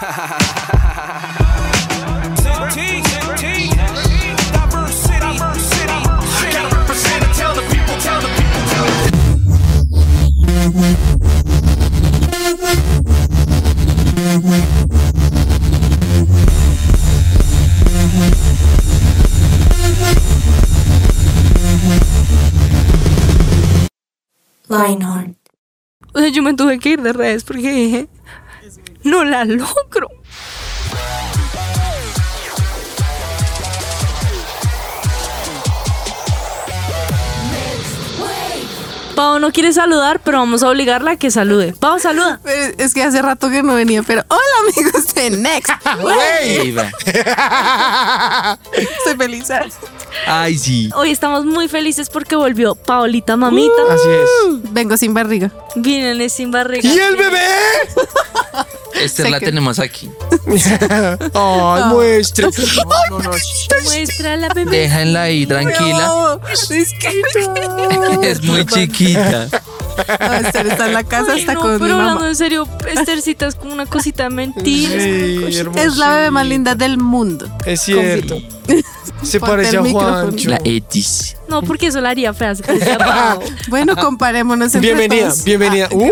Ha ha ha ha ha ha yo me tuve que ir de redes porque dije, no la logro. Pau no quiere saludar, pero vamos a obligarla a que salude. Pau, saluda. Es que hace rato que no venía, pero hola amigos de Next. Estoy feliz. Ay, sí. Hoy estamos muy felices porque volvió Paolita Mamita. Así es. Vengo sin barriga. Vienen sin barriga. ¿Y el bebé? Esther Sé la que- tenemos aquí. Ay, muestre. Muestra la bebé. Déjenla ahí tranquila. No, es que no. Es muy chiquita. No, Esther está en la casa, Ay, está no, con mi pero hablando mamá. en serio, Estercita es como una cosita de mentira. Sí, Es la bebé más linda del mundo. Es cierto. Se Ponte parece a. Juancho. La Etis. No, porque eso la haría fea. se parecía a Pau. Bueno, comparémonos entre Bienvenida, todos. bienvenida. Uh,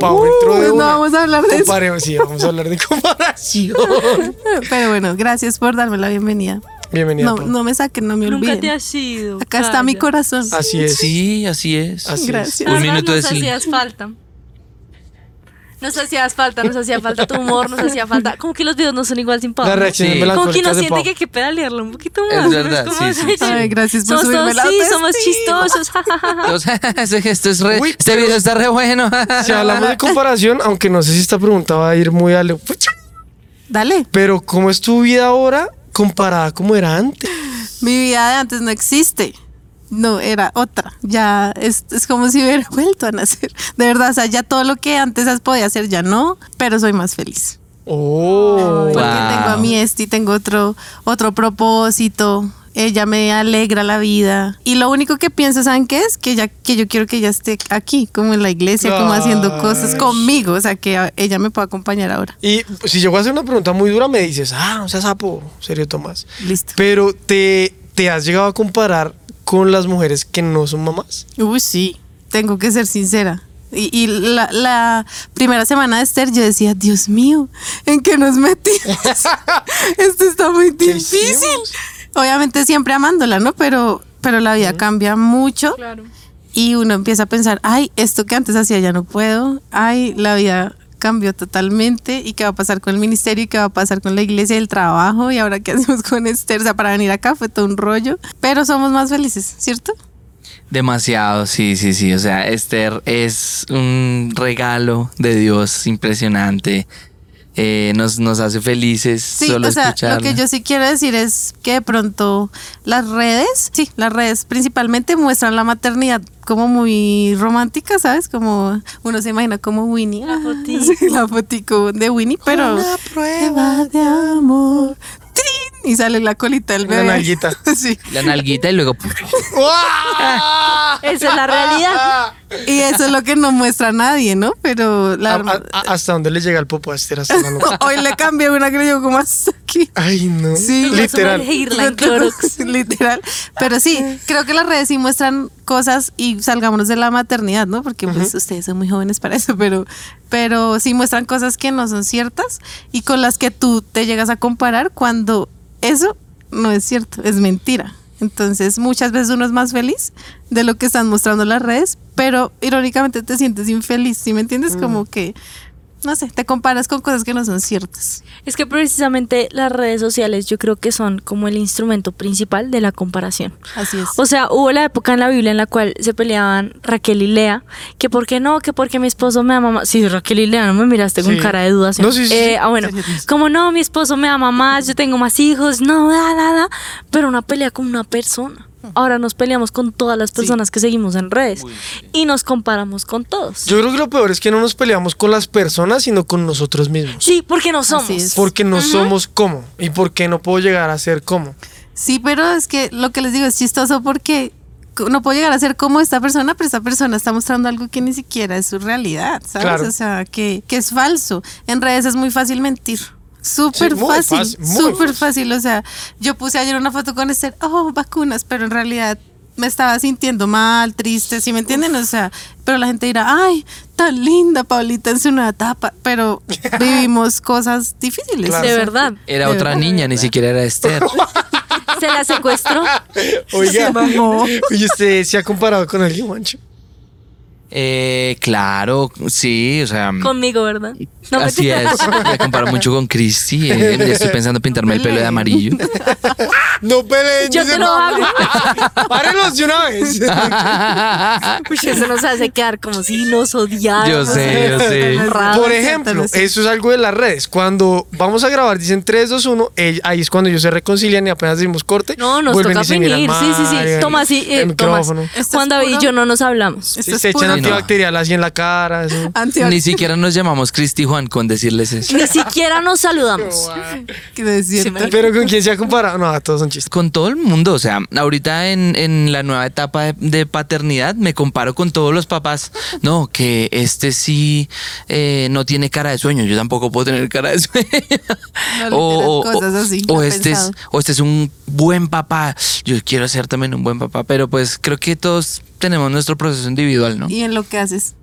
Pau entró de Pues no una. vamos a hablar de eso. Comparemos, sí, vamos a hablar de comparación. Pero bueno, gracias por darme la bienvenida. Bienvenida. No, Pau. no me saquen, no me Nunca te olviden. has ido. Acá está mi corazón. Así es. Sí, así es. Así es. Gracias. Un Ah, minuto de silencio. hacías falta. Nos hacías falta, nos hacía falta tu humor, nos hacía falta. Como que los videos no son igual sin Pau. Las ¿no? reacciones Sí. Como que de siente que hay que pedalearlo un poquito Es más. ¿no? verdad, sí, sí, sí. Ay, gracias por Somos subirme todos, la sí, somos chistosos. Ese gesto es re. Uy, este video está re bueno. Si hablamos de comparación, aunque no sé si esta pregunta va a ir muy a lo... Dale. Pero ¿cómo es tu vida ahora comparada como era antes? Mi vida de antes no existe. No, era otra. Ya es, es como si hubiera vuelto a nacer. De verdad, o sea, ya todo lo que antes podía hacer ya no, pero soy más feliz. Oh. Porque Wow. tengo a mi Esti, tengo otro, otro propósito. Ella me alegra la vida. Y lo único que pienso, ¿saben qué es? Que, ella, que yo quiero que ella esté aquí, como en la iglesia, como haciendo cosas conmigo. O sea, que a- ella me pueda acompañar ahora. Y si llego a hacer una pregunta muy dura, me dices, ah, no seas sapo, serio Tomás. Listo. Pero te, te has llegado a comparar con las mujeres que no son mamás. Uy, sí, tengo que ser sincera. Y, y la, la primera semana de Esther yo decía, Dios mío, ¿en qué nos metimos? Esto está muy ¿Qué difícil. Obviamente siempre amándola, ¿no? Pero, pero la vida cambia mucho Claro. y uno empieza a pensar, ay, esto que antes hacía ya no puedo, ay, la vida cambió totalmente y qué va a pasar con el ministerio y qué va a pasar con la iglesia y el trabajo y ahora qué hacemos con Esther, o sea, para venir acá fue todo un rollo, pero somos más felices, ¿cierto? Demasiado, sí, sí, sí. O sea, Esther es un regalo de Dios impresionante. Eh, nos, nos hace felices Sí, solo o sea, escucharla. lo que yo sí quiero decir es que de pronto las redes, sí, las redes principalmente muestran la maternidad como muy romántica, ¿sabes? Como uno se imagina como Winnie. La fotico. sí, la fotico de Winnie, pero Una prueba de amor. Y sale la colita del bebé. nalguita. Sí. La nalguita y luego... Esa es la realidad. Y eso es lo que no muestra nadie, ¿no? Pero la A- a- a- ¿Hasta dónde le llega el popo a Esther? Hasta la nuca. hoy le cambié una que yo como hasta aquí. Ay, no. Sí, Literal. Literal. Pero sí, creo que las redes sí muestran cosas y salgámonos de la maternidad, ¿no? Porque pues ustedes son muy jóvenes para eso, pero, pero sí muestran cosas que no son ciertas y con las que tú te llegas a comparar cuando eso no es cierto, es mentira. Entonces muchas veces uno es más feliz de lo que están mostrando las redes, pero irónicamente te sientes infeliz, ¿sí me entiendes? Como que, no sé, te comparas con cosas que no son ciertas. Es que precisamente las redes sociales yo creo que son como el instrumento principal de la comparación. Así es. O sea, hubo la época en la Biblia en la cual se peleaban Raquel y Lea, que por qué no, que porque mi esposo me ama más. Sí, Raquel y Lea, no me miraste con Sí. cara de duda. No, sí, sí, Eh, sí. ah, bueno, como no, mi esposo me ama más, yo tengo más hijos, no, da, da, da. Pero una pelea con una persona. Ahora nos peleamos con todas las personas que seguimos en redes y nos comparamos con todos. Yo creo que lo peor es que no nos peleamos con las personas, sino con nosotros mismos. Sí, porque no somos. Porque no somos como. ¿Y por qué no puedo llegar a ser como? Sí, pero es que lo que les digo es chistoso porque no puedo llegar a ser como esta persona, pero esta persona está mostrando algo que ni siquiera es su realidad, ¿sabes? Claro. O sea, que, que es falso. En redes es muy fácil mentir. Súper Sí, fácil, fácil, súper fácil. fácil. O sea, yo puse ayer una foto con Esther, oh, vacunas, pero en realidad me estaba sintiendo mal, triste, ¿sí me entienden? O sea, pero la gente dirá, ay, tan linda Paulita en su nueva etapa, pero vivimos cosas difíciles. Claro. De verdad. Era De otra verdad. niña, ni siquiera era Esther. Se la secuestró. Oiga, Se mamó. ¿y usted se ha comparado con alguien, Juancho? Eh, claro, sí, o sea. Conmigo, ¿verdad? No, Así mentira. es, me comparo mucho con Cristi. eh, estoy pensando en pintarme el pelo de amarillo. No peleen. Yo te lo no, hago. Párenlos de una vez. Uy, eso nos hace quedar como si nos odiáramos. Yo sé, yo sé. Por ejemplo, eso es algo de las redes. Cuando vamos a grabar, dicen 3, 2, 1, eh, ahí es cuando ellos se reconcilian y apenas decimos corte. No, nos vuelven toca finir. Sí, sí, sí. Toma así, el eh, Tomás. Juan David y yo no nos hablamos. Esto Sí, se echan antibacterial así en la cara. Ni siquiera nos llamamos Cristi y Juan con decirles eso. Ni siquiera nos saludamos. Cierto. Pero con quién se ha comparado, no, todos son chistes. Con todo el mundo, o sea, ahorita en, en la nueva etapa de, de paternidad me comparo con todos los papás. No, que este sí eh, no tiene cara de sueño, yo tampoco puedo tener cara de sueño. No, literal, cosas así, o no este es, o este es un buen papá. Yo quiero ser también un buen papá, pero pues creo que todos tenemos nuestro proceso individual, ¿no? Y en lo que haces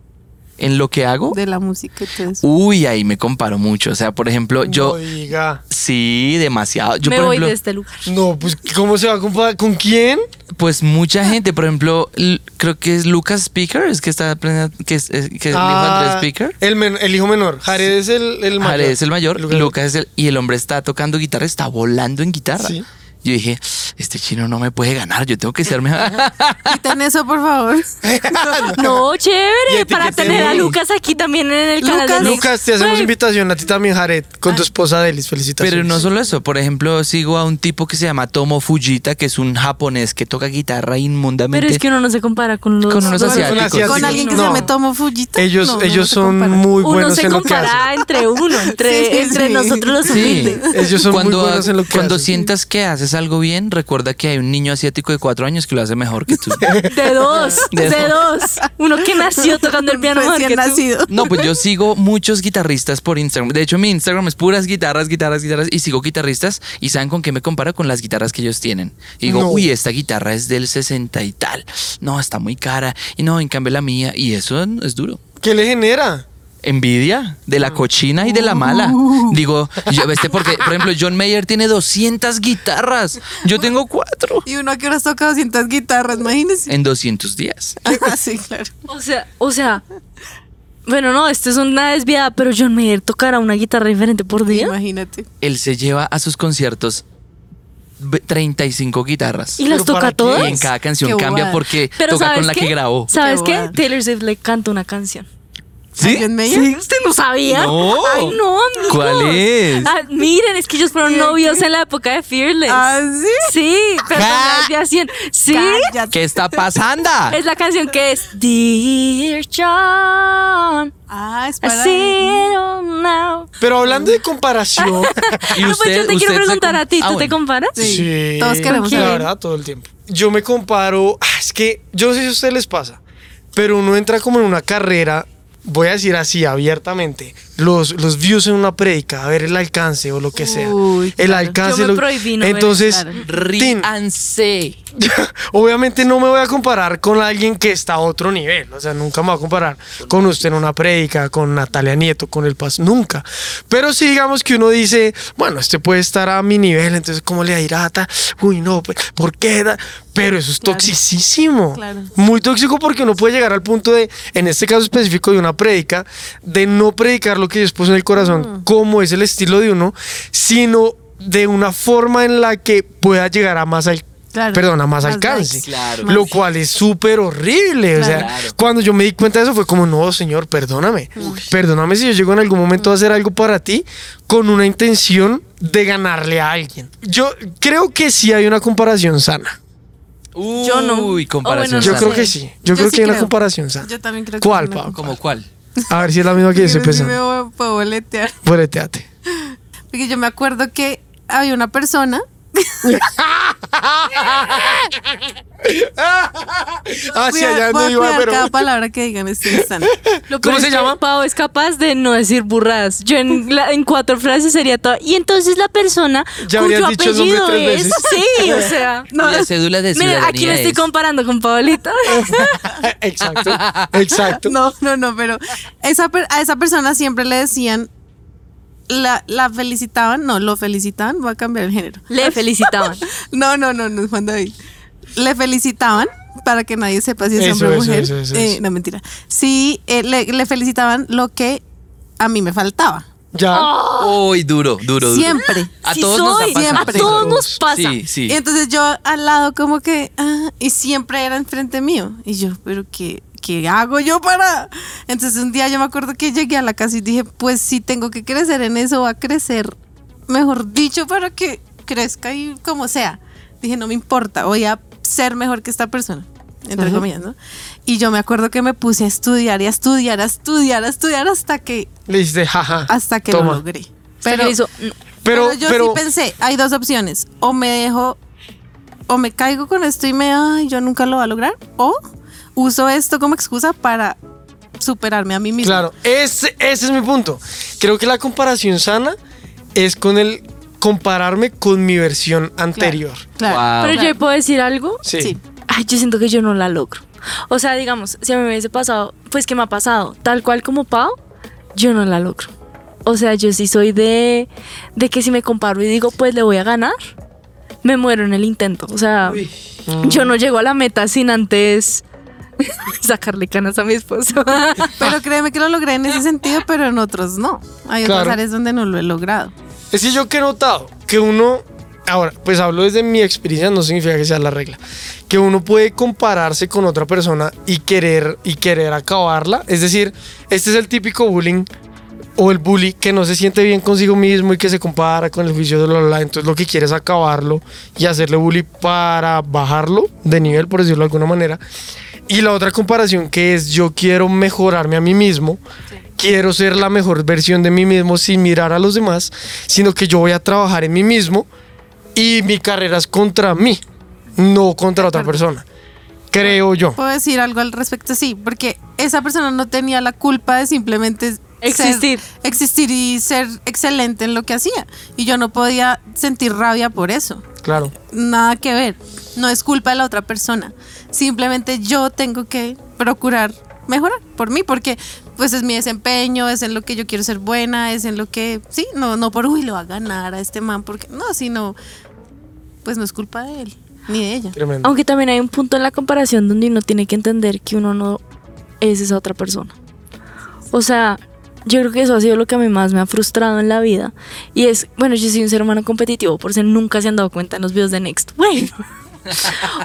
En lo que hago, de la música y todo eso. uy, ahí me comparo mucho. O sea, por ejemplo, yo No diga. sí, demasiado. Yo, Me por voy ejemplo, de este lugar. No, pues, ¿cómo se va a comparar? ¿Con quién? Pues mucha gente, por ejemplo, creo que es Lucas Speaker, es que está aprendiendo, que es, es- que es el hijo de Andrés Ah, Speaker. El, men- el hijo menor. Jared es el, el mayor. Jared es el mayor, Lucas- Lucas es el, y el hombre está tocando guitarra, está volando en guitarra. Sí. Yo dije, este chino no me puede ganar, yo tengo que ser mejor. Quiten eso, por favor. No, chévere. Para tener a Lucas aquí también en el canal Lucas. de. Lucas, te hacemos invitación a ti también, Jared, con tu esposa Delis. Felicitaciones. Pero no solo eso, por ejemplo, sigo a un tipo que se llama Tomo Fujita, que es un japonés que toca guitarra inmundamente. Pero es que uno no se compara con los Con unos No, con asiáticos. asiáticos. Con alguien que No. se me tomó Fujita. Ellos, no, ellos son muy uno buenos se en lo que hacen. compara entre uno, entre, Sí, sí, entre sí. nosotros los Sí. humildes. Ellos son cuando, muy buenos en lo que cuando hacen. sientas que haces algo bien, recuerda que hay un niño asiático de cuatro años que lo hace mejor que tú. De dos, De de, dos. Uno que nació tocando el piano mejor que tú. nacido. No, pues yo sigo muchos guitarristas por Instagram. De hecho, mi Instagram es puras guitarras, guitarras, guitarras. Y sigo guitarristas y saben con qué me comparo con las guitarras que ellos tienen. Y digo, No. uy, esta guitarra es del 60 y tal. No, está muy cara. Y no, en cambio la mía. Y eso es duro. ¿Qué le genera? Envidia de la cochina y de la mala. Digo, yo, este porque, por ejemplo, John Mayer tiene 200 guitarras. Yo tengo cuatro. Y uno que horas toca 200 guitarras, imagínense. En 200 días. Ah, sí, claro. O sea, o sea. Bueno, no, esto es una desviada, pero John Mayer tocará una guitarra diferente por día. Imagínate. Él se lleva a sus conciertos ve- 35 guitarras. ¿Y las ¿Pero para toca qué? todas? Y en cada canción Qué cambia porque Pero toca ¿sabes con la qué? que grabó. ¿Sabes Qué qué? Taylor Swift le canta una canción. ¿Sí? Sí, ¿usted no sabía? No. Ay, no, amigos. ¿Cuál es? Ah, miren, es que ellos fueron novios en la época de Fearless. Ah, sí. Sí, perdón la desviación. Sí. Cállate. ¿Qué está pasando? Es la canción que es Dear John, Ah, es I para. now. Pero hablando de comparación. ¿Y Ah, pues yo te usted quiero preguntar a ti, Ah, ¿tú te comparas? Sí. Todos queremos La verdad, todo el tiempo. Yo me comparo. ah, Es que yo no sé si a ustedes les pasa, pero uno entra como en una carrera. Voy a decir así abiertamente, los, los views en una predica, a ver el alcance o lo que sea. Uy, el claro. alcance. Yo me lo- prohibí no Entonces, Ríanse. obviamente no me voy a comparar con alguien que está a otro nivel. O sea, nunca me voy a comparar con usted en una prédica, con Natalia Nieto, con el Paz, nunca. Pero sí, digamos que uno dice, bueno, este puede estar a mi nivel, entonces, ¿cómo le irá? Uy, no, pues, ¿por qué? da? Pero eso es Claro. toxicísimo. Claro. Muy tóxico porque uno puede llegar al punto de, en este caso específico de una prédica, de no predicar lo que Dios puso en el corazón, como es el estilo de uno, sino de una forma en la que pueda llegar a más al Claro. perdón, a más Más alcance. likes. Claro. Lo cual es súper horrible. O sea, Claro. cuando yo me di cuenta de eso fue como, no, señor, perdóname. Perdóname si yo llego en algún momento a hacer algo para ti con una intención de ganarle a alguien. Yo creo que sí hay una comparación sana. Yo no. Uy, comparación. O bueno, Yo creo que sí. Yo, creo sí que hay una comparación sana. Yo también creo que ¿Cuál, Pau? ¿Como cuál? A ver si es la misma que yo estoy que sí me pensando. voy- puedo boletear. Boleteate. Porque yo me acuerdo que había una persona Hacia allá a iba, pero. cada palabra que digan en instante. Lo ¿Cómo se es llama? Pau es capaz de no decir burradas. Yo en, la- en cuatro frases sería todo. Y entonces la persona Ya cuyo habrías dicho el nombre apellido tres es. veces. Sí, o sea. La cédula de Mira, ciudadanía aquí lo estoy es- comparando con Paolita. Exacto, exacto. No, no, no, pero esa, per- a esa persona siempre le decían, la, la felicitaban, no, lo felicitaban, voy a cambiar el género. Le felicitaban. No, no, no, no es Juan David. Le felicitaban para que nadie sepa si es Eso, hombre o mujer. eso, eso, Eh, eso. no, mentira. Sí, eh, le, le felicitaban lo que a mí me faltaba. Ya. Uy, duro, duro, duro. Siempre. A Sí todos nos soy, pasado. siempre. A todos nos pasa. Sí, sí. Y entonces yo al lado como que, ah, y siempre era enfrente mío. Y yo, pero ¿qué, ¿qué hago yo para...? Entonces un día yo me acuerdo que llegué a la casa y dije, pues si tengo que crecer en eso, va a crecer, mejor dicho, para que crezca y como sea. Dije, no me importa, voy a ser mejor que esta persona, entre comillas, ¿no? Y yo me acuerdo que me puse a estudiar y a estudiar, a estudiar, a estudiar hasta que, Le dijiste, jaja. hasta que toma. lo logré. Pero Pero, hizo. Pero, pero yo pero, sí pensé, hay dos opciones. O me dejo, o me caigo con esto y me, ay, yo nunca lo voy a lograr. O uso esto como excusa para superarme a mí mismo. claro, ese, ese es mi punto. Creo que la comparación sana es con el compararme con mi versión anterior. Claro. Wow. Pero yo puedo decir algo. Sí. Sí. Ay, yo siento que yo no la logro. O sea, digamos, si a mí me hubiese pasado, pues que me ha pasado, tal cual como Pau, yo no la logro. O sea, yo sí soy de, de que si me comparo y digo, pues le voy a ganar, me muero en el intento. O sea, yo no llego a la meta sin antes sacarle canas a mi esposo. Pero créeme que lo logré en ese sentido, pero en otros no. Hay Claro. otras áreas donde no lo he logrado. Es que yo que he notado que uno, ahora, pues hablo desde mi experiencia, no significa que sea la regla, que uno puede compararse con otra persona y querer, y querer acabarla. Es decir, este es el típico bullying o el bully que no se siente bien consigo mismo y que se compara con el juicio de la, la, la. entonces lo que quiere es acabarlo y hacerle bully para bajarlo de nivel, por decirlo de alguna manera. Y la otra comparación que es yo quiero mejorarme a mí mismo, quiero ser la mejor versión de mí mismo sin mirar a los demás, sino que yo voy a trabajar en mí mismo y mi carrera es contra mí, no contra otra persona. Creo yo. Puedo decir algo al respecto, sí, porque esa persona no tenía la culpa de simplemente ser- Existir. existir y ser excelente en lo que hacía. Y yo no podía sentir rabia por eso. Claro. nada que ver. No es culpa de la otra persona. Simplemente yo tengo que procurar mejorar por mí, porque pues es mi desempeño, es en lo que yo quiero ser buena, es en lo que, sí, no, no por, uy, lo va a ganar a este man, porque no, sino, pues no es culpa de él, ni de ella. Tremendo. Aunque también hay un punto en la comparación donde uno tiene que entender que uno no es esa otra persona. O sea, yo creo que eso ha sido lo que a mí más me ha frustrado en la vida. Y es, bueno, yo soy un ser humano competitivo, por si nunca se han dado cuenta en los videos de Next. Bueno,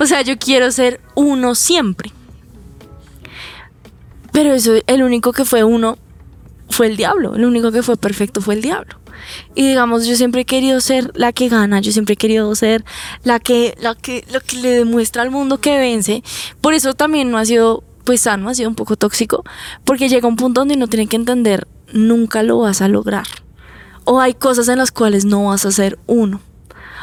o sea, yo quiero ser uno siempre. Pero eso, el único que fue uno fue el diablo. El único que fue perfecto fue el diablo. Y digamos, yo siempre he querido ser la que gana, yo siempre he querido ser la que, la que, lo que le demuestra al mundo que vence. Por eso también no ha sido, pues sano, ha sido un poco tóxico, porque llega un punto donde uno tiene que entender, nunca lo vas a lograr. O hay cosas en las cuales no vas a ser uno.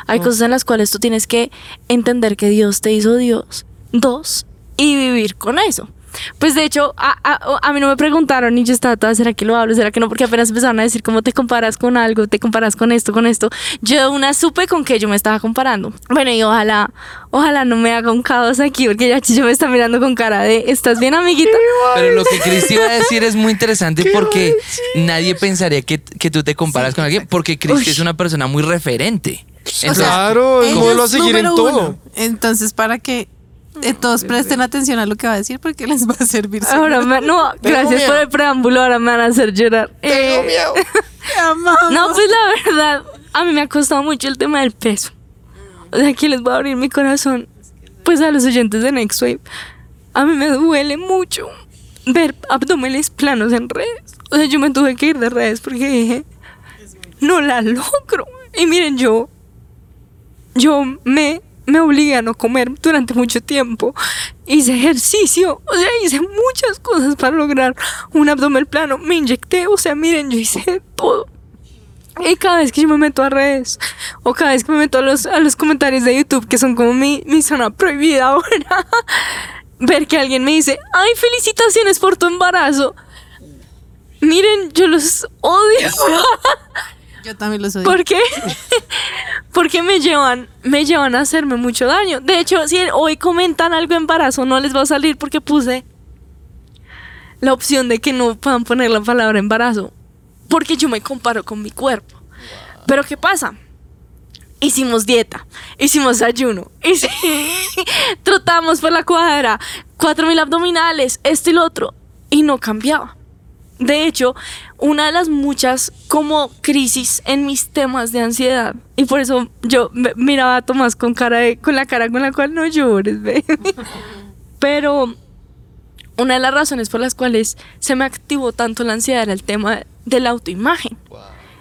Hay cosas en las cuales tú tienes que entender que Dios te hizo Dios, dos, y vivir con eso. Pues de hecho, a, a- a mí no me preguntaron y yo estaba toda, ¿será que lo hablo? ¿Será que no? Porque apenas empezaron a decir cómo te comparas con algo, te comparas con esto, con esto. Yo una supe con que yo me estaba comparando. Bueno, y ojalá, ojalá no me haga un caos aquí, porque ya Chicho me está mirando con cara de, ¿estás bien, amiguita? Pero lo que Cristi va a decir es muy interesante porque nadie pensaría que, que tú te comparas con alguien porque Cristi Uy. es una persona muy referente. Entonces, claro, el Ella modelo a seguir en todo. uno. Entonces, para que eh, todos presten atención a lo que va a decir, porque les va a servir. Ahora, me- no, gracias miedo. por el preámbulo, ahora me van a hacer llorar. Tengo Eh, miedo. No, pues la verdad, a mí me ha costado mucho el tema del peso. O sea, aquí les voy a abrir mi corazón, pues a los oyentes de Next Wave. A mí me duele mucho ver abdomenes planos en redes. O sea, yo me tuve que ir de redes porque dije, no la logro. Y miren, yo, yo me, me obligué a no comer durante mucho tiempo. Hice ejercicio, o sea, hice muchas cosas para lograr un abdomen plano. Me inyecté, o sea, miren, yo hice todo. Y cada vez que yo me meto a redes o cada vez que me meto a los, a los comentarios de YouTube, que son como mi, mi zona prohibida ahora, ver que alguien me dice, ay, felicitaciones por tu embarazo. Miren, yo los odio. Yo también lo soy. ¿Por qué? Porque me llevan, me llevan a hacerme mucho daño. De hecho, si hoy comentan algo de embarazo, no les va a salir porque puse la opción de que no puedan poner la palabra embarazo. Porque yo me comparo con mi cuerpo. Pero ¿qué pasa? Hicimos dieta, hicimos ayuno, trotamos por la cuadra, cuatro mil abdominales, esto y lo otro, y no cambiaba. De hecho, una de las muchas como crisis en mis temas de ansiedad, y por eso yo miraba a Tomás con cara de- con la cara con la cual no llores, baby. Pero una de las razones por las cuales se me activó tanto la ansiedad era el tema de la autoimagen.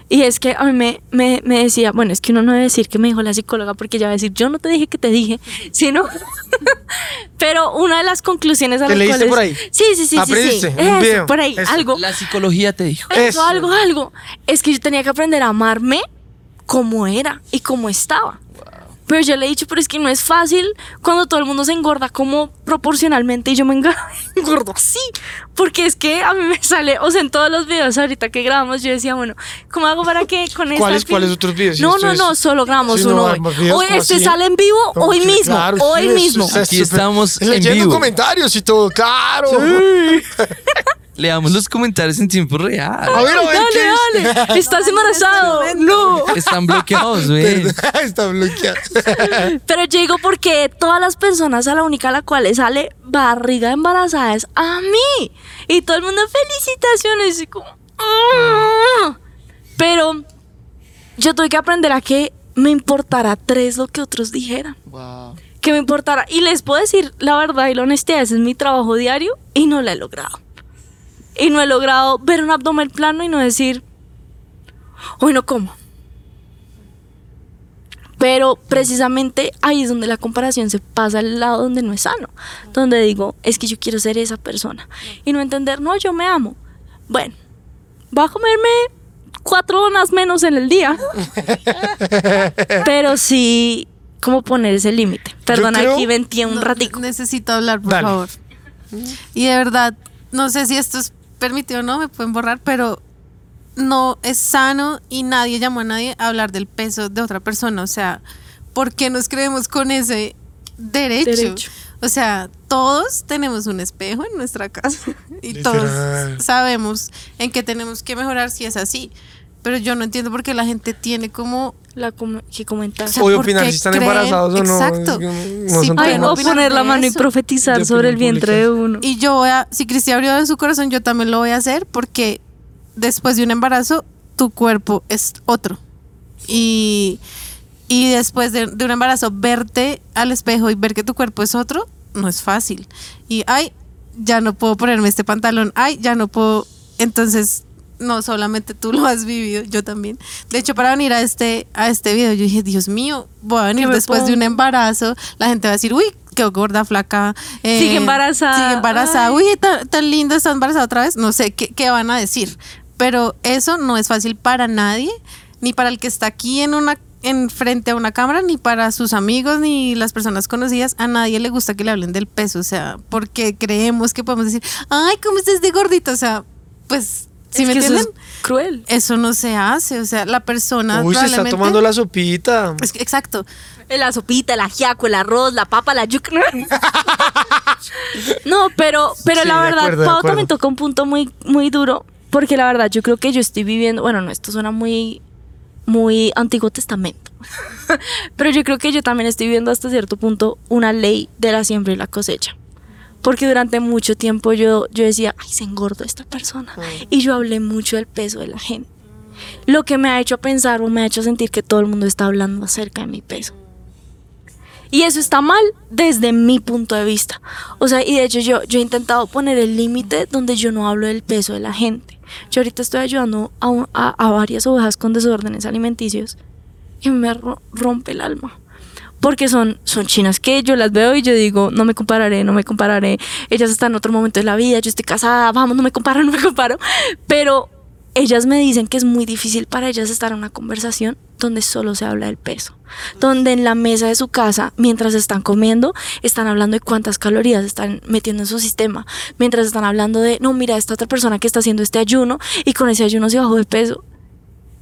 Y es que a mí me, me, me decía, bueno, es que uno no debe decir que me dijo la psicóloga porque ella va a decir, yo no te dije que te dije, sino... Pero una de las conclusiones a ¿Te las leíste cuales... por ahí? Sí, sí, sí, sí, sí. ¿Aprendiste? Eso, video. por ahí, Eso. algo. La psicología te dijo. Eso, Eso. algo, algo. Es que yo tenía que aprender a amarme como era y como estaba. Pero yo le he dicho, pero es que no es fácil cuando todo el mundo se engorda como proporcionalmente y yo me engordo así. Porque es que a mí me sale, o sea, en todos los videos ahorita que grabamos, yo decía, bueno, ¿cómo hago para que con esta ¿Cuáles- otros videos? No, no, es- no, solo grabamos Sí, no, uno hay hoy. Hoy este así. sale en vivo, No, hoy que mismo, claro, hoy sí, mismo. es Aquí súper- estamos en Leyendo vivo. comentarios y todo, claro. Leamos los comentarios en tiempo real. A ver, a ver, ¿qué Dale, dale, estás embarazado. No. Están bloqueados, güey. Está bloqueado. Pero yo digo porque todas las personas a la única a la cual le sale barriga embarazada es a mí. Y todo el mundo felicitaciones y como... "Ah". Pero yo tuve que aprender a que me importara tres lo que otros dijeran. Que me importara. Y les puedo decir la verdad y la honestidad, ese es mi trabajo diario y no lo he logrado. Y no he logrado ver un abdomen plano y no decir, hoy no como. Pero precisamente ahí es donde la comparación se pasa al lado donde no es sano. Donde digo, es que yo quiero ser esa persona. Y no entender, no, yo me amo. Bueno, voy a comerme cuatro donas menos en el día. Pero sí, como poner ese límite. Perdona, creo- aquí venté un No, ratico. Necesito hablar, por Dale. favor. Y de verdad, no sé si esto es permitido o no, me pueden borrar, pero no es sano y nadie llamó a nadie a hablar del peso de otra persona. O sea, ¿por qué nos creemos con ese derecho? Derecho. O sea, todos tenemos un espejo en nuestra casa y Literal. todos sabemos en qué tenemos que mejorar si es así. Pero yo no entiendo por qué la gente tiene como La com- que comentar. O sea, Hoy ¿por opinar si están creen? embarazados o no. Exacto. no Sí, Ay, no, poner la mano y profetizar sobre el vientre de uno. Y yo voy a, si Cristi abrió en su corazón, yo también lo voy a hacer porque después de un embarazo, tu cuerpo es otro. Y, y después de, de un embarazo, verte al espejo y ver que tu cuerpo es otro, no es fácil. Y, ay, ya no puedo ponerme este pantalón, ay, ya no puedo. Entonces, no solamente tú lo has vivido, yo también. De hecho, para venir a este, a este video, yo dije, Dios mío, voy a venir ¿Qué me después de un embarazo. La gente va a decir, uy, qué gorda, flaca. eh, Sigue embarazada. Sigue embarazada. Ay. Uy, tan, tan linda, está embarazada otra vez. No sé qué, qué van a decir. Pero eso no es fácil para nadie, ni para el que está aquí en una en frente a una cámara, ni para sus amigos, ni las personas conocidas. A nadie le gusta que le hablen del peso. O sea, porque creemos que podemos decir, ay, ¿cómo estás de gordito? O sea, pues, ¿sí es me que eso entienden? es cruel. Eso no se hace. O sea, la persona. Uy, se está tomando la sopita. Es que- exacto. La sopita, el ajiaco, el arroz, la papa, la yuca. no, pero, pero Sí, la verdad, acuerdo, de Pau acuerdo. también toca un punto muy, muy duro. Porque la verdad, yo creo que yo estoy viviendo. Bueno, no, esto suena muy, muy Antiguo Testamento. pero yo creo que yo también estoy viviendo hasta cierto punto una ley de la siembra y la cosecha. Porque durante mucho tiempo yo, yo decía, ay, se engordó esta persona. Y yo hablé mucho del peso de la gente. Lo que me ha hecho pensar o me ha hecho sentir que todo el mundo está hablando acerca de mi peso. Y eso está mal desde mi punto de vista. O sea, y de hecho yo, yo he intentado poner el límite donde yo no hablo del peso de la gente. Yo ahorita estoy ayudando a, un- a- a varias ovejas con desórdenes alimenticios y me ro- rompe el alma. Porque son, son chinas que yo las veo y yo digo, no me compararé, no me compararé. Ellas están en otro momento de la vida, yo estoy casada, vamos, no me comparo, no me comparo. Pero ellas me dicen que es muy difícil para ellas estar en una conversación donde solo se habla del peso, donde en la mesa de su casa, mientras están comiendo, están hablando de cuántas calorías están metiendo en su sistema, mientras están hablando de, no, mira, esta otra persona que está haciendo este ayuno y con ese ayuno se bajó de peso,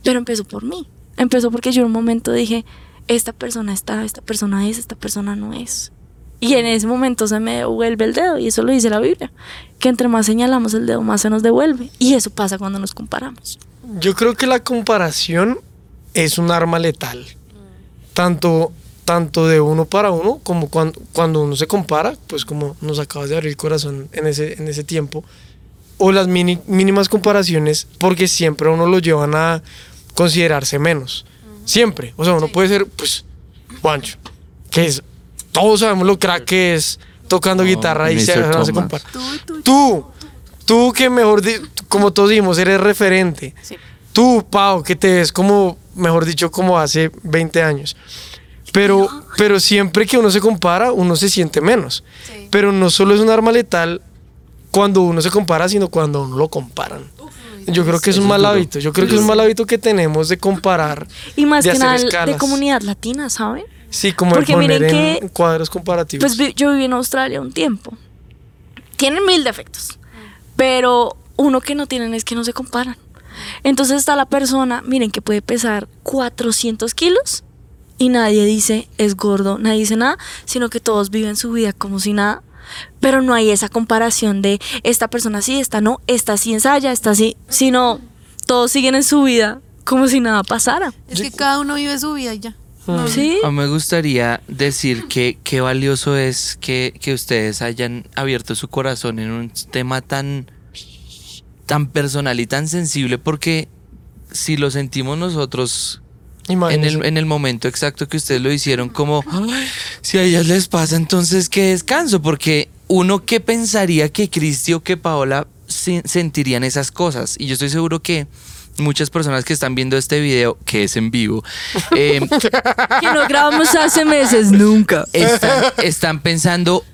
pero empezó por mí, empezó porque yo en un momento dije, esta persona está, esta persona es, esta persona no es. Y en ese momento se me devuelve el dedo, y eso lo dice la Biblia, que entre más señalamos el dedo, más se nos devuelve. Y eso pasa cuando nos comparamos. Yo creo que la comparación es un arma letal. Tanto, tanto de uno para uno, como cuando, cuando uno se compara, pues como nos acabas de abrir el corazón en ese, en ese tiempo, o las mini- mínimas comparaciones, porque siempre a uno lo llevan a considerarse menos. Siempre. O sea, uno puede ser, pues, Juancho, que es, todos sabemos lo crack que es tocando guitarra y se, no se compara. Tú, tú que mejor, di- como todos dijimos, eres referente. Sí. Tú, Pau, que te ves como, mejor dicho, como hace 20 años. Pero, pero siempre que uno se compara, uno se siente menos. Sí. Pero no solo es un arma letal cuando uno se compara, sino cuando uno lo comparan. Yo creo que es un mal hábito. Yo creo que es un mal hábito que tenemos de comparar. Y más de que nada de escalas. comunidad latina, ¿saben? Sí, como Porque de poner miren en que- cuadros comparativos. Pues yo viví en Australia un tiempo. Tienen mil defectos, pero uno que no tienen es que no se comparan. Entonces está la persona, miren, que puede pesar 400 kilos y nadie dice es gordo, nadie dice nada, sino que todos viven su vida como si nada. Pero no hay esa comparación de esta persona sí, esta no, esta sí ensaya, esta sí, sino todos siguen en su vida como si nada pasara. Es que cada uno vive su vida y ya. ¿Sí? A mí me gustaría decir que qué valioso es que, que ustedes hayan abierto su corazón en un tema tan, tan personal y tan sensible porque si lo sentimos nosotros en el, en el momento exacto que ustedes lo hicieron, como "Ay, si a ellas les pasa, entonces qué descanso, porque uno que pensaría que Cristi o que Paola se- sentirían esas cosas, y yo estoy seguro que muchas personas que están viendo este video, que es en vivo, eh, Que no grabamos hace meses, nunca. están, están pensando,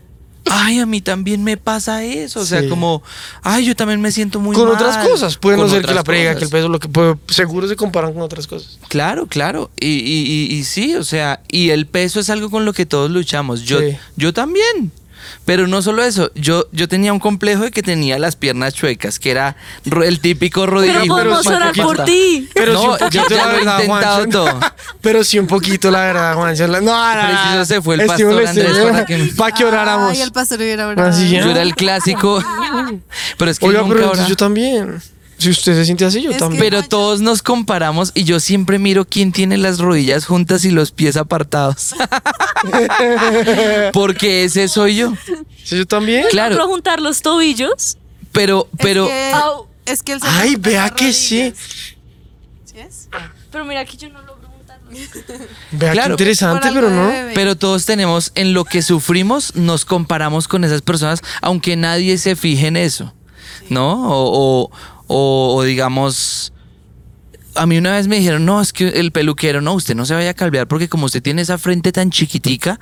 ay, a mí también me pasa eso. O sea, Sí. como, ay, yo también me siento muy con mal. otras cosas. Puede no ser que la prega, que el peso, lo que puede, seguro se comparan con otras cosas. Claro, claro. Y, y, y, y sí, o sea, y el peso es algo con lo que todos luchamos. Yo, Sí. yo también. Pero no solo eso, yo, yo tenía un complejo de que tenía las piernas chuecas, que era el típico rodillo. Pero podemos orar por ti. Pero No, un yo ya la lo he verdad, intentado Juancho. todo. Pero sí un poquito, la verdad, Juancho. No, no, no. Preciso se fue el pastor Andrés para que- para que oráramos. Ay, el pastor hubiera orado. Yo era el clásico. Pero es que Oiga, nunca pero ora. entonces yo también. Si usted se siente así, yo Es también. Pero todos nos comparamos y yo siempre miro quién tiene las rodillas juntas y los pies apartados. Porque ese soy yo. Sí, yo también. Claro, Ejemplo, juntar los tobillos. pero, pero es que, Au. es que él se Ay, vea que sí. rodillas. ¿Sí es? Pero mira que yo no logro juntarlos. Vea Claro. qué interesante, pero no. pero todos tenemos en lo que sufrimos, nos comparamos con esas personas, aunque nadie se fije en eso, ¿no? O, o- o- o digamos, a mí una vez me dijeron, no, es que el peluquero, no, usted no se vaya a calvear porque como usted tiene esa frente tan chiquitica,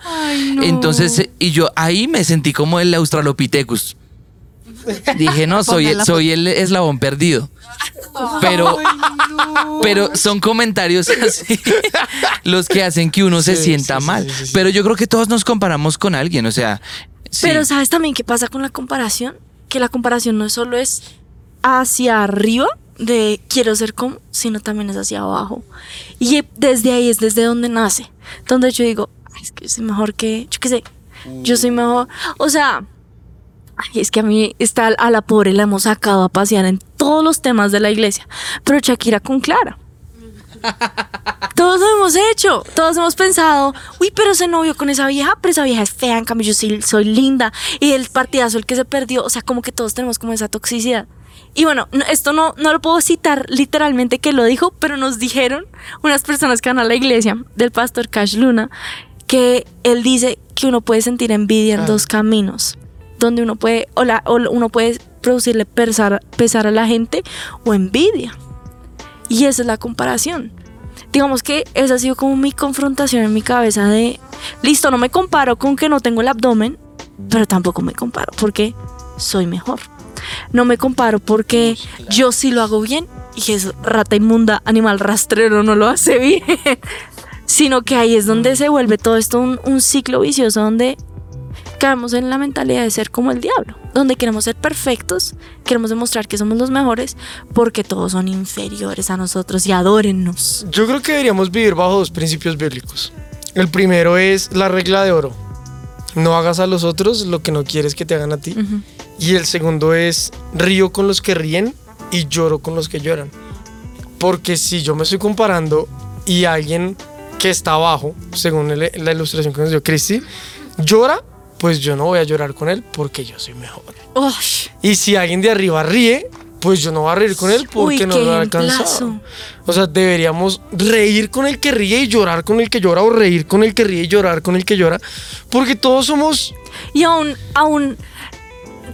entonces, eh, y yo ahí me sentí como el Australopithecus. Dije, no, soy, la soy el eslabón perdido. Pero, pero son comentarios así los que hacen que uno se sienta sí, mal. sí, sí, sí. Pero yo creo que todos nos comparamos con alguien, o sea. sí. Pero ¿sabes también qué pasa con la comparación? Que la comparación no solo es hacia arriba de quiero ser como, sino también es hacia abajo. Y desde ahí es desde donde nace. Donde yo digo, "Ay, es que yo soy mejor que, yo qué sé, yo soy mejor. O sea, ay, es que a mí está a la pobre la hemos sacado a pasear en todos los temas de la iglesia. Pero Shakira con Clara. Todos lo hemos hecho, todos hemos pensado, uy, pero ese novio con esa vieja, pero esa vieja es fea, en cambio yo soy, soy linda, y el partidazo el que se perdió, o sea, como que todos tenemos como esa toxicidad. Y bueno, no- esto no, no lo puedo citar literalmente que lo dijo, pero nos dijeron unas personas que van a la iglesia del pastor Cash Luna, que él dice que uno puede sentir envidia en Ah. dos caminos, donde uno puede, o, la- o uno puede producirle pesar, pesar a la gente o envidia. Y esa es la comparación. Digamos que esa ha sido como mi confrontación en mi cabeza de, listo, no me comparo con que no tengo el abdomen, pero tampoco me comparo porque soy mejor. No me comparo porque yo sí lo hago bien y es rata inmunda, animal rastrero, no lo hace bien. Sino que ahí es donde se vuelve todo esto un, un ciclo vicioso donde caemos en la mentalidad de ser como el diablo, donde queremos ser perfectos, queremos demostrar que somos los mejores porque todos son inferiores a nosotros y adórennos. Yo creo que deberíamos vivir bajo dos principios bíblicos. El primero es la regla de oro. No hagas a los otros lo que no quieres que te hagan a ti. Y el segundo es río con los que ríen y lloro con los que lloran. Porque si yo me estoy comparando y alguien que está abajo, según el- la ilustración que nos dio Cristi, llora, pues yo no voy a llorar con él porque yo soy mejor. Uy, Y si alguien de arriba ríe, pues yo no voy a reír con él porque Uy, no lo ha alcanzado. O sea, deberíamos reír con el que ríe y llorar con el que llora o reír con el que ríe y llorar con el que llora, porque todos somos y aún, aún,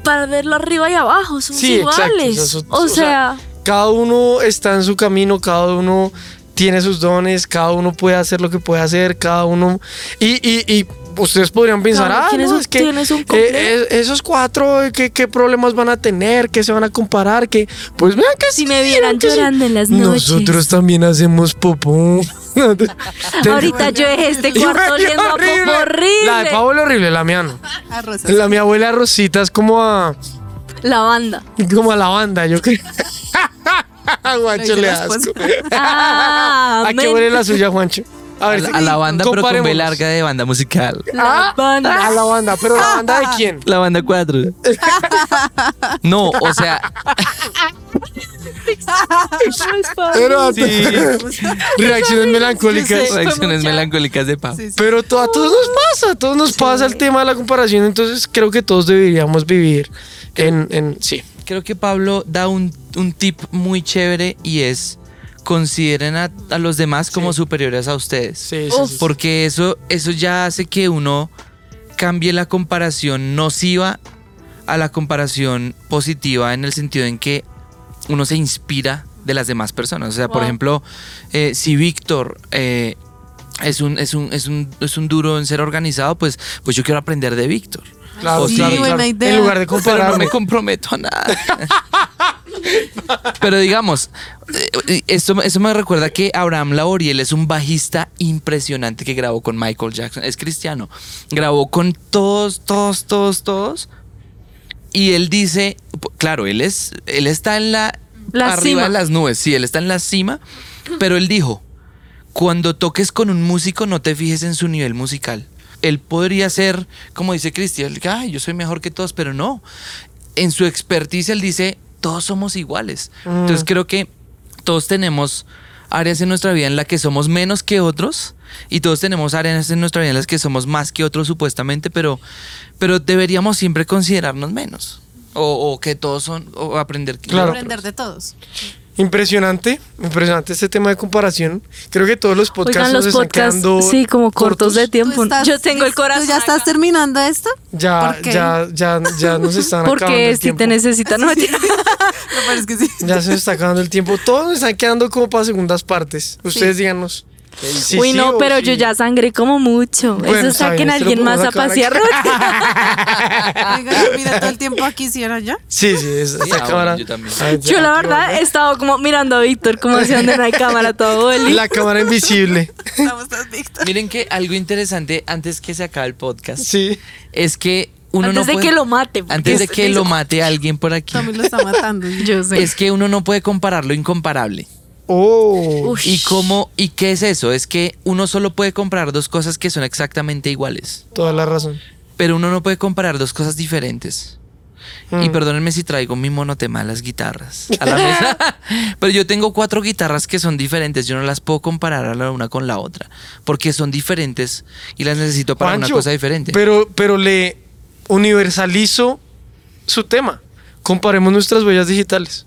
para verlo arriba y abajo, sí, exacto. iguales. so- o sea, cada uno está en su camino, cada uno tiene sus dones, cada uno puede hacer lo que puede hacer, cada uno y, y, y ustedes podrían pensar, ah, no, un- es que eh, complejo". eh, esos cuatro, ¿qué, qué problemas van a tener? ¿Qué se van a comparar? ¿Qué? Pues vean que Si me vieran que llorando en las noches. Nosotros también hacemos popó. ahorita yo dejé este cuarto oliendo a poco horrible. La de huele horrible, la mía no. La mía huele a rositas como a, La banda. como a lavanda, yo creo. Juancho le la asco. Ah, ¿A qué huele la suya, Juancho? A la, sí, a la banda, pero con B larga de banda musical. La Ah, banda. A la banda, pero la banda de quién? La banda 4. No, o sea, Pero reacciones melancólicas. Sí. reacciones melancólicas de Pau. Sí, sí. Pero to- a todos nos pasa, a todos nos pasa el tema de la comparación, entonces creo que todos deberíamos vivir en, en sí. Creo que Pablo da un, un tip muy chévere y es consideren a, a los demás como Sí. superiores a ustedes. Sí, sí, Uf. sí. Porque eso, eso ya hace que uno cambie la comparación nociva a la comparación positiva en el sentido en que uno se inspira de las demás personas. O sea, por ejemplo, eh, si Víctor eh, es, un, es, un, es, un, es un duro en ser organizado, pues, pues yo quiero aprender de Víctor. Claro, Sí, claro, buena claro. idea. En lugar de Pero no compararme. me comprometo a nada. Pero digamos, eh, esto, esto me recuerda que Abraham Laboriel es un bajista impresionante que grabó con Michael Jackson. Es cristiano. Grabó con todos, todos, todos, todos. Y él dice, claro, él es, él está en la, La arriba cima. de las nubes. Sí, él está en la cima. Pero él dijo, cuando toques con un músico, no te fijes en su nivel musical. Él podría ser, como dice Cristian, ay, yo soy mejor que todos, pero no. En su expertise él dice, todos somos iguales. Entonces creo que todos tenemos áreas en nuestra vida en las que somos menos que otros y todos tenemos áreas en nuestra vida en las que somos más que otros supuestamente, pero, pero deberíamos siempre considerarnos menos. O, o que todos son, o aprender que Claro. Aprender de todos. Impresionante, impresionante este tema de comparación. Creo que todos los podcasts Oigan, nos los están podcasts, quedando sí, como cortos de ¿Tú tiempo. estás Yo tengo el corazón. ¿Tú ya estás acá. terminando esto? Ya, ya, ya, ya nos están acabando Porque el si tiempo. te necesitan, no. Me parece que sí. Ya se nos está acabando el tiempo. Todos nos están quedando como para segundas partes. Ustedes díganos. Sí, Uy, sí no, pero sí. yo ya sangré como mucho. Bueno, Eso está saquen a alguien más a pasear. Oiga, mira todo el tiempo aquí, ¿sí era ya? Sí, sí, esa ah, cámara. bueno, yo también. Ah, Yo la verdad he estado como mirando a Víctor como hacia donde no hay cámara todo boli. La cámara invisible. Estamos Víctor. Miren que algo interesante antes que se acabe el podcast Sí. es que uno Antes no de puede- que lo mate. antes de que lo mate alguien por aquí También lo está matando. Yo sé. es que uno no puede comparar lo incomparable. Oh. Ush. ¿Y cómo y qué es eso? Es que uno solo puede comparar dos cosas que son exactamente iguales, Toda la razón. pero uno no puede comparar dos cosas diferentes. Y Mm. perdónenme si traigo mi monotema las guitarras a la mesa. Pero yo tengo cuatro guitarras que son diferentes. Yo no las puedo comparar la una con la otra. Porque son diferentes y las necesito para Juancho, una cosa diferente. Pero, pero le universalizo su tema. Comparemos nuestras huellas digitales.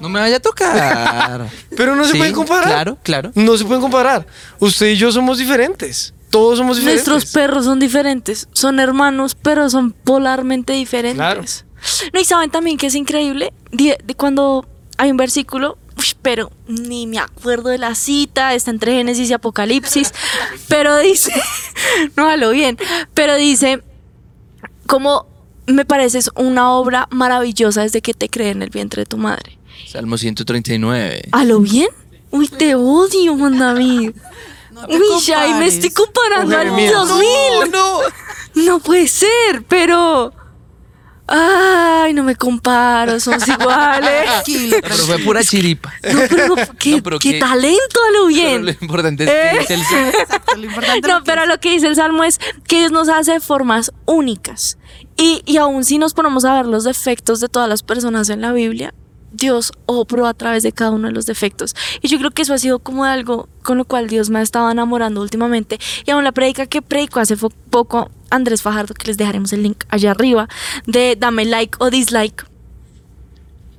No me vaya a tocar. Pero no se Sí, pueden comparar. Claro, claro. No se pueden comparar. Usted y yo somos diferentes. Todos somos diferentes. Nuestros perros son diferentes. Son hermanos, pero son polarmente diferentes. No, y saben también que es increíble de, de cuando hay un versículo, pero ni me acuerdo de la cita, está entre Génesis y Apocalipsis, pero dice, no hablo bien, pero dice, como me pareces una obra maravillosa desde que te creé en el vientre de tu madre. Salmo 139. ¿A lo bien? Uy, te odio, Juan David. No te Uy, ya, y me estoy comparando al Jeremías. 2000. no. No puede ser, pero. Ay, no me comparo, somos iguales. Pero fue pura chiripa. No, pero no, qué, No, pero qué qué- talento a lo Pero bien. lo importante es que Eh. es el Exacto, lo importante es No, lo pero lo que dice el Salmo es que Dios nos hace de formas únicas. Y, y aún si nos ponemos a ver los defectos de todas las personas en la Biblia, Dios obró a través de cada uno de los defectos. Y yo creo que eso ha sido como algo con lo cual Dios me ha estado enamorando últimamente. Y aún la predica que predicó hace poco Andrés Fajardo, que les dejaremos el link allá arriba, de dame like o dislike.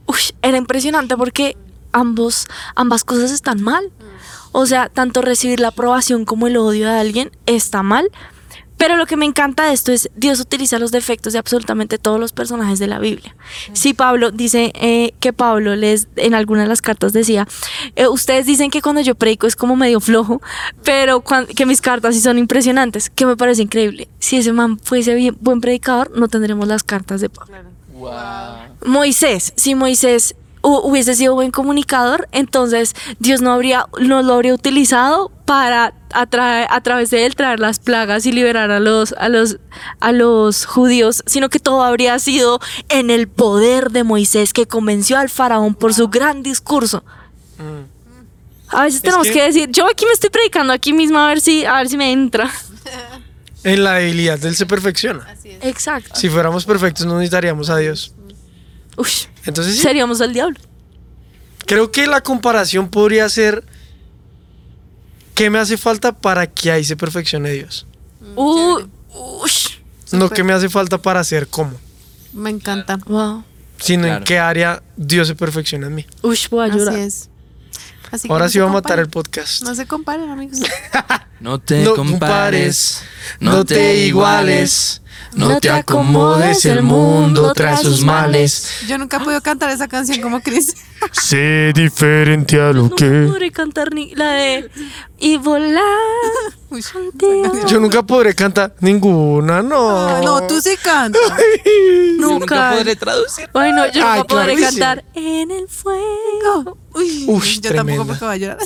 Uy, era impresionante porque ambos, ambas cosas están mal. O sea, tanto recibir la aprobación como el odio de alguien está mal. Pero lo que me encanta de esto es Dios utiliza los defectos de absolutamente todos los personajes de la Biblia. Sí, Pablo dice eh, que Pablo les en algunas de las cartas decía, eh, ustedes dicen que cuando yo predico es como medio flojo, pero que mis cartas sí son impresionantes, que me parece increíble. Si ese man fuese bien, buen predicador, no tendremos las cartas de Pablo. Moisés, si Moisés hubiese sido buen comunicador, entonces Dios no habría, no lo habría utilizado para atraer, a través de él traer las plagas y liberar a los, a los, a los judíos, sino que todo habría sido en el poder de Moisés que convenció al faraón por su gran discurso. A veces tenemos que- que... decir, yo aquí me estoy predicando aquí mismo a ver si, a ver si me entra. En la debilidad Él se perfecciona. Exacto. Si fuéramos perfectos no necesitaríamos a Dios. Uy, Entonces sí, seríamos el diablo. creo que la comparación podría ser ¿qué me hace falta para que ahí se perfeccione Dios? Uh, uy. No que me hace falta para ser como, Me encanta. Wow. sino en Claro. qué área Dios se perfecciona en mí. Uy, voy a llorar. Así es. Así que Ahora no sí se va a matar comparen. el podcast. No se comparen, amigos. No te No compares, no, no te te iguales, no te acomodes, el mundo trae sus males. Yo nunca he podido cantar esa canción como Chris. Sé diferente a lo No podré cantar ni la de y volar. Uy. Yo nunca podré cantar ninguna, no. Ah, no, tú sí cantas. Yo nunca Nunca. podré traducir. Ay, no, yo Ay, nunca podré cantar en el fuego. Uy, Ush, yo tremenda. tampoco porque voy a llorar.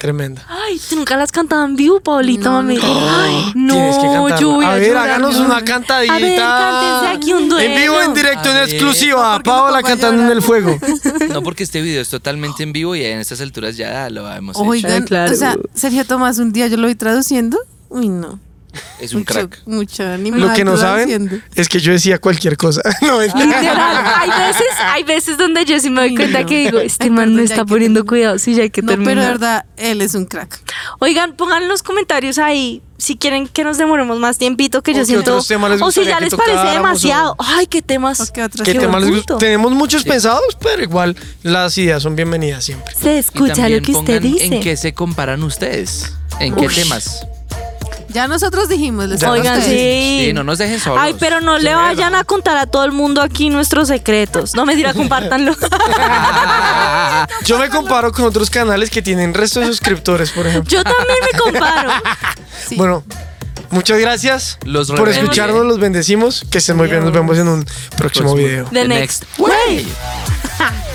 Tremenda. Ay, tú nunca las cantabas en vivo, Paulita, No, mami. Ay, no, Tienes que cantarla. yo voy a, a ver, llorar. háganos no. una cantadita. A ver, cántense aquí un duelo. En vivo, en directo, A en ver. exclusiva. ¿Por qué no Paola cantando en el fuego. No, porque este video es totalmente en vivo y en estas alturas ya lo hemos hecho. Oigan, claro. o sea, Sergio Tomás un día yo lo vi traduciendo. Uy, no. Es un mucho, crack. Mucho animal. Lo que no saben es que yo decía cualquier cosa. No. Literal, hay veces, hay veces donde yo sí me doy cuenta no. que digo, este man no está poniendo cuidado, sí, ya hay que No, terminar. pero de verdad, él es un crack. Oigan, pongan en los comentarios ahí si quieren que nos demoremos más tiempito, que O yo siento. otros temas les o si ya que les parece demasiado. o- Ay, qué temas. ¿O qué otros ¿Qué Qué temas les? Tenemos muchos pensados, pero igual las ideas son bienvenidas siempre. Se escucha lo que usted dice. ¿En qué se comparan ustedes? ¿En qué temas? Ya nosotros dijimos, les Ya Oigan, sí. Sí, no nos dejen solos. Ay, pero no le vayan a contar a todo el mundo aquí nuestros secretos. No me dirá, compártanlo. Yo me comparo con otros canales que tienen resto de suscriptores, por ejemplo. Yo también me comparo. Sí. Bueno, muchas gracias Los por escucharnos, los bendecimos. Que estén muy bien, nos vemos en un próximo Próximo. video. The next way.